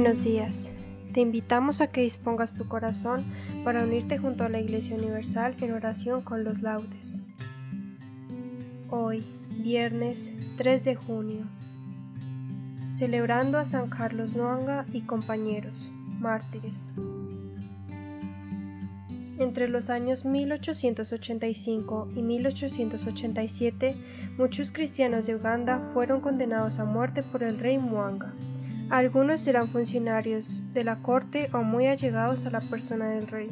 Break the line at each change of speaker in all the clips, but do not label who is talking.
Buenos días. Te invitamos a que dispongas tu corazón para unirte junto a la Iglesia Universal en oración con los laudes. Hoy, viernes 3 de junio, celebrando a San Carlos Noanga y compañeros, mártires. Entre los años 1885 y 1887, muchos cristianos de Uganda fueron condenados a muerte por el rey Mwanga. Algunos eran funcionarios de la corte o muy allegados a la persona del rey.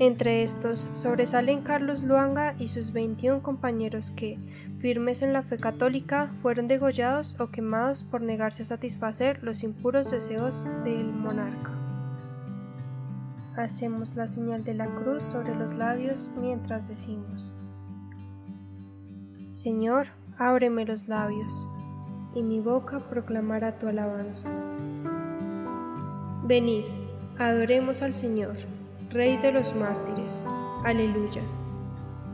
Entre estos sobresalen Carlos Luanga y sus 21 compañeros que, firmes en la fe católica, fueron degollados o quemados por negarse a satisfacer los impuros deseos del monarca. Hacemos la señal de la cruz sobre los labios mientras decimos, Señor, ábreme los labios y mi boca proclamará tu alabanza. Venid, adoremos al Señor, Rey de los mártires. Aleluya.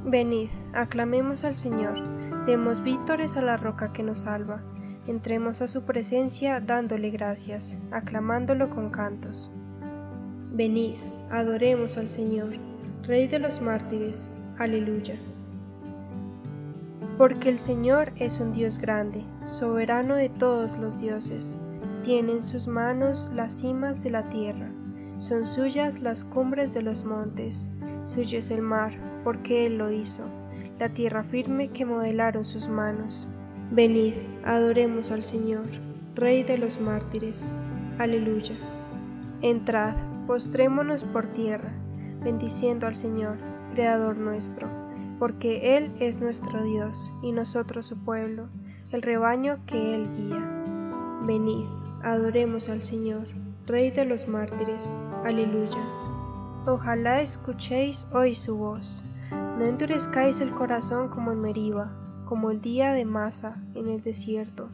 Venid, aclamemos al Señor, demos vítores a la roca que nos salva, entremos a su presencia dándole gracias, aclamándolo con cantos. Venid, adoremos al Señor, Rey de los mártires. Aleluya. Porque el Señor es un Dios grande, soberano de todos los dioses. Tiene en sus manos las cimas de la tierra. Son suyas las cumbres de los montes. Suyo es el mar, porque Él lo hizo. La tierra firme que modelaron sus manos. Venid, adoremos al Señor, Rey de los mártires. Aleluya. Entrad, postrémonos por tierra, bendiciendo al Señor, Creador nuestro porque Él es nuestro Dios y nosotros su pueblo, el rebaño que Él guía. Venid, adoremos al Señor, Rey de los mártires. Aleluya. Ojalá escuchéis hoy su voz. No endurezcáis el corazón como en Meriba, como el día de Masa en el desierto,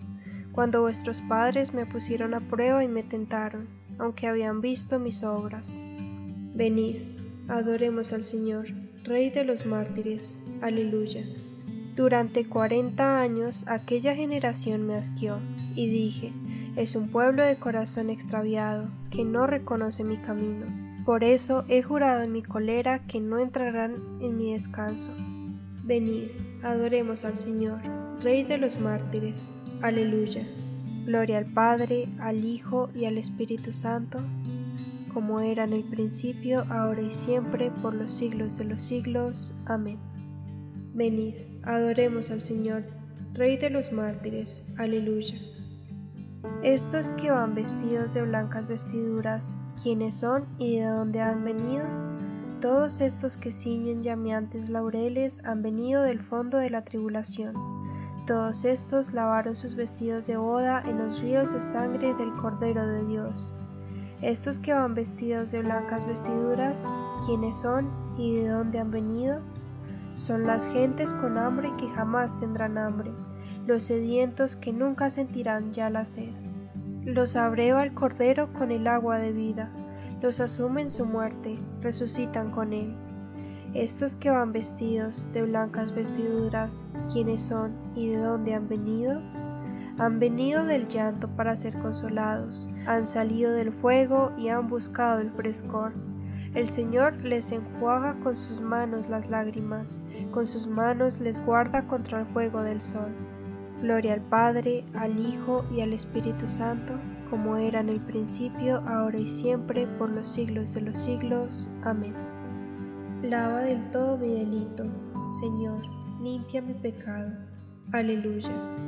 cuando vuestros padres me pusieron a prueba y me tentaron, aunque habían visto mis obras. Venid, adoremos al Señor. Rey de los mártires. Aleluya. Durante cuarenta años aquella generación me asqueó, y dije, es un pueblo de corazón extraviado, que no reconoce mi camino. Por eso he jurado en mi colera que no entrarán en mi descanso. Venid, adoremos al Señor, Rey de los mártires. Aleluya. Gloria al Padre, al Hijo y al Espíritu Santo como era en el principio, ahora y siempre, por los siglos de los siglos. Amén. Venid, adoremos al Señor, Rey de los mártires. Aleluya. Estos que van vestidos de blancas vestiduras, ¿quiénes son y de dónde han venido? Todos estos que ciñen llameantes laureles han venido del fondo de la tribulación. Todos estos lavaron sus vestidos de boda en los ríos de sangre del Cordero de Dios. Estos que van vestidos de blancas vestiduras, ¿quiénes son y de dónde han venido? Son las gentes con hambre que jamás tendrán hambre, los sedientos que nunca sentirán ya la sed. Los abreva el Cordero con el agua de vida, los asumen su muerte, resucitan con él. Estos que van vestidos de blancas vestiduras, ¿quiénes son y de dónde han venido? Han venido del llanto para ser consolados, han salido del fuego y han buscado el frescor. El Señor les enjuaga con sus manos las lágrimas, con sus manos les guarda contra el fuego del sol. Gloria al Padre, al Hijo y al Espíritu Santo, como era en el principio, ahora y siempre, por los siglos de los siglos. Amén. Lava del todo mi delito, Señor, limpia mi pecado. Aleluya.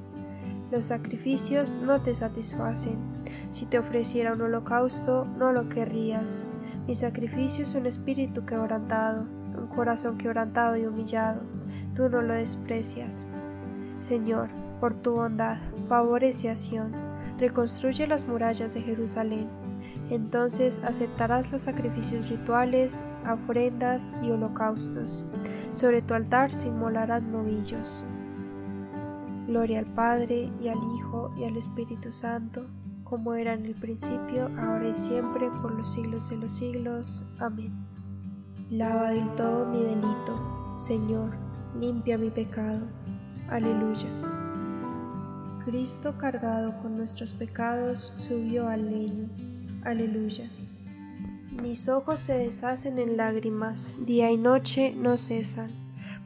Los sacrificios no te satisfacen. Si te ofreciera un holocausto, no lo querrías. Mi sacrificio es un espíritu quebrantado, un corazón quebrantado y humillado. Tú no lo desprecias. Señor, por tu bondad, favorece reconstruye las murallas de Jerusalén. Entonces aceptarás los sacrificios rituales, ofrendas y holocaustos. Sobre tu altar se inmolarán novillos. Gloria al Padre y al Hijo y al Espíritu Santo, como era en el principio, ahora y siempre, por los siglos de los siglos. Amén. Lava del todo mi delito, Señor, limpia mi pecado. Aleluya. Cristo cargado con nuestros pecados subió al leño. Aleluya. Mis ojos se deshacen en lágrimas, día y noche no cesan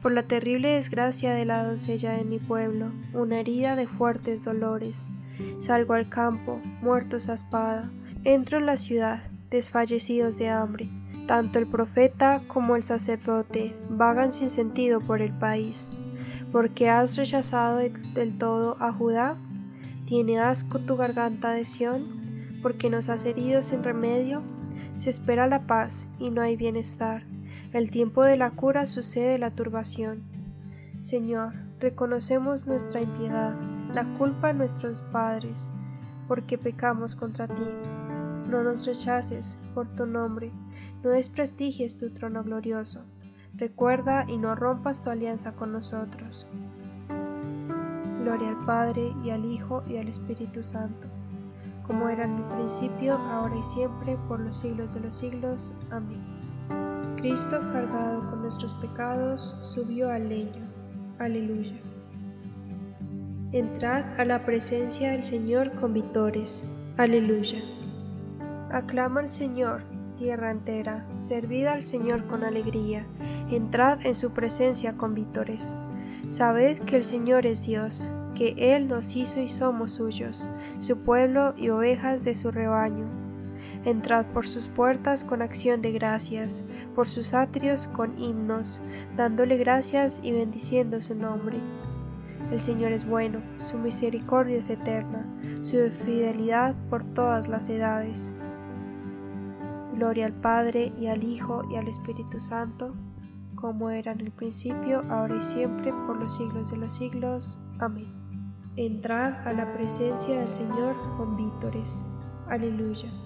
por la terrible desgracia de la doncella de mi pueblo, una herida de fuertes dolores. Salgo al campo, muertos a espada, entro en la ciudad, desfallecidos de hambre. Tanto el profeta como el sacerdote vagan sin sentido por el país. porque has rechazado del todo a Judá? ¿Tiene asco tu garganta de Sión? porque nos has herido sin remedio? Se espera la paz y no hay bienestar el tiempo de la cura sucede la turbación. Señor, reconocemos nuestra impiedad, la culpa de nuestros padres, porque pecamos contra ti. No nos rechaces por tu nombre, no desprestigies tu trono glorioso. Recuerda y no rompas tu alianza con nosotros. Gloria al Padre y al Hijo y al Espíritu Santo, como era en el principio, ahora y siempre, por los siglos de los siglos. Amén. Cristo, cargado con nuestros pecados, subió al leño. Aleluya. Entrad a la presencia del Señor con vitores. Aleluya. Aclama al Señor, tierra entera, servid al Señor con alegría, entrad en su presencia con vítores. Sabed que el Señor es Dios, que Él nos hizo y somos suyos, su pueblo y ovejas de su rebaño. Entrad por sus puertas con acción de gracias, por sus atrios con himnos, dándole gracias y bendiciendo su nombre. El Señor es bueno, su misericordia es eterna, su fidelidad por todas las edades. Gloria al Padre y al Hijo y al Espíritu Santo, como era en el principio, ahora y siempre, por los siglos de los siglos. Amén. Entrad a la presencia del Señor con vítores. Aleluya.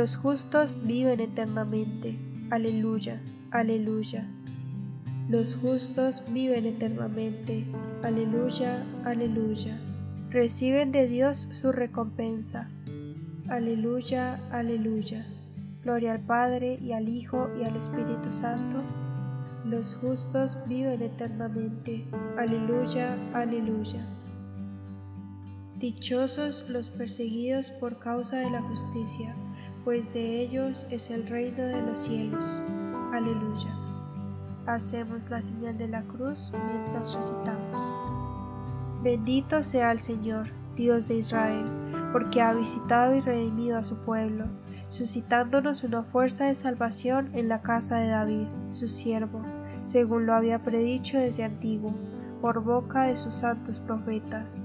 Los justos viven eternamente. Aleluya, aleluya. Los justos viven eternamente. Aleluya, aleluya. Reciben de Dios su recompensa. Aleluya, aleluya. Gloria al Padre y al Hijo y al Espíritu Santo los justos viven eternamente. Aleluya, aleluya. Dichosos los perseguidos por causa de la justicia, pues de ellos es el reino de los cielos. Aleluya. Hacemos la señal de la cruz mientras recitamos. Bendito sea el Señor, Dios de Israel, porque ha visitado y redimido a su pueblo suscitándonos una fuerza de salvación en la casa de David, su siervo, según lo había predicho desde antiguo, por boca de sus santos profetas.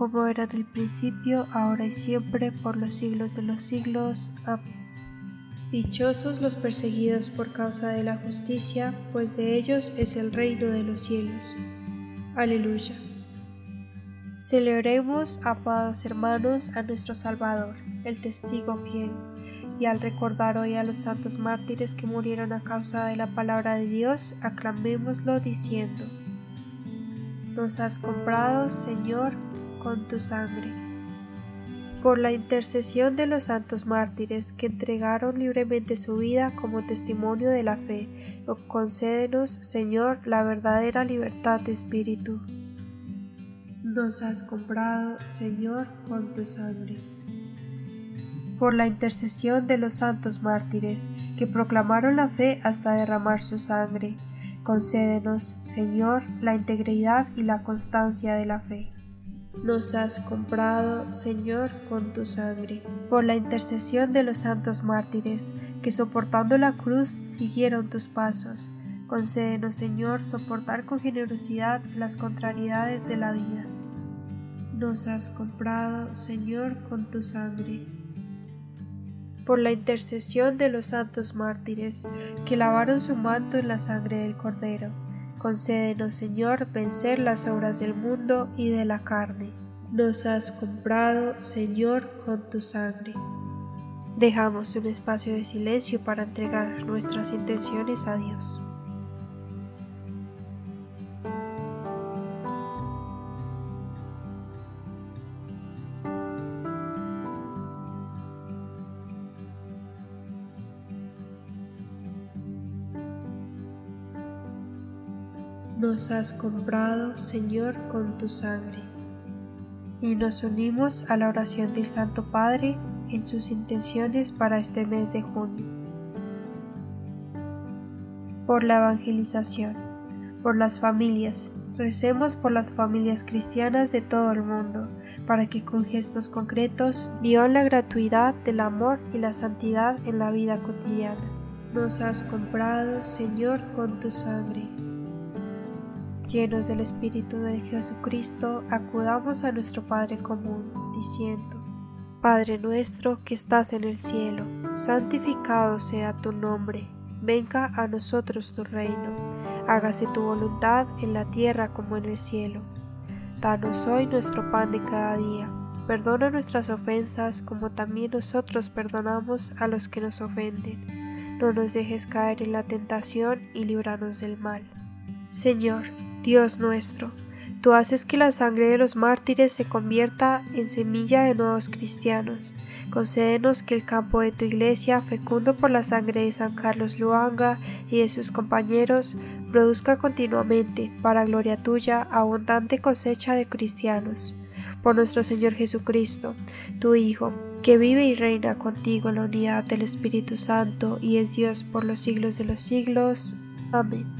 como era en el principio, ahora y siempre, por los siglos de los siglos. Amén. Dichosos los perseguidos por causa de la justicia, pues de ellos es el reino de los cielos. Aleluya. Celebremos, amados hermanos, a nuestro Salvador, el testigo fiel, y al recordar hoy a los santos mártires que murieron a causa de la palabra de Dios, aclamémoslo diciendo, Nos has comprado, Señor, con tu sangre. Por la intercesión de los santos mártires que entregaron libremente su vida como testimonio de la fe, concédenos, Señor, la verdadera libertad de espíritu nos has comprado, Señor, con tu sangre. Por la intercesión de los santos mártires que proclamaron la fe hasta derramar su sangre, concédenos, Señor, la integridad y la constancia de la fe. Nos has comprado, Señor, con tu sangre. Por la intercesión de los santos mártires que soportando la cruz siguieron tus pasos, concédenos, Señor, soportar con generosidad las contrariedades de la vida nos has comprado, Señor, con tu sangre. Por la intercesión de los santos mártires que lavaron su manto en la sangre del Cordero, concédenos, Señor, vencer las obras del mundo y de la carne. Nos has comprado, Señor, con tu sangre. Dejamos un espacio de silencio para entregar nuestras intenciones a Dios. Nos has comprado, Señor, con tu sangre. Y nos unimos a la oración del Santo Padre en sus intenciones para este mes de junio. Por la evangelización, por las familias, recemos por las familias cristianas de todo el mundo, para que con gestos concretos vivan la gratuidad del amor y la santidad en la vida cotidiana. Nos has comprado, Señor, con tu sangre llenos del Espíritu de Jesucristo, acudamos a nuestro Padre común, diciendo, Padre nuestro que estás en el cielo, santificado sea tu nombre, venga a nosotros tu reino, hágase tu voluntad en la tierra como en el cielo. Danos hoy nuestro pan de cada día, perdona nuestras ofensas como también nosotros perdonamos a los que nos ofenden. No nos dejes caer en la tentación y líbranos del mal. Señor, Dios nuestro, Tú haces que la sangre de los mártires se convierta en semilla de nuevos cristianos. Concédenos que el campo de tu iglesia, fecundo por la sangre de San Carlos Luanga y de sus compañeros, produzca continuamente, para gloria tuya, abundante cosecha de cristianos. Por nuestro Señor Jesucristo, tu Hijo, que vive y reina contigo en la unidad del Espíritu Santo y es Dios por los siglos de los siglos. Amén.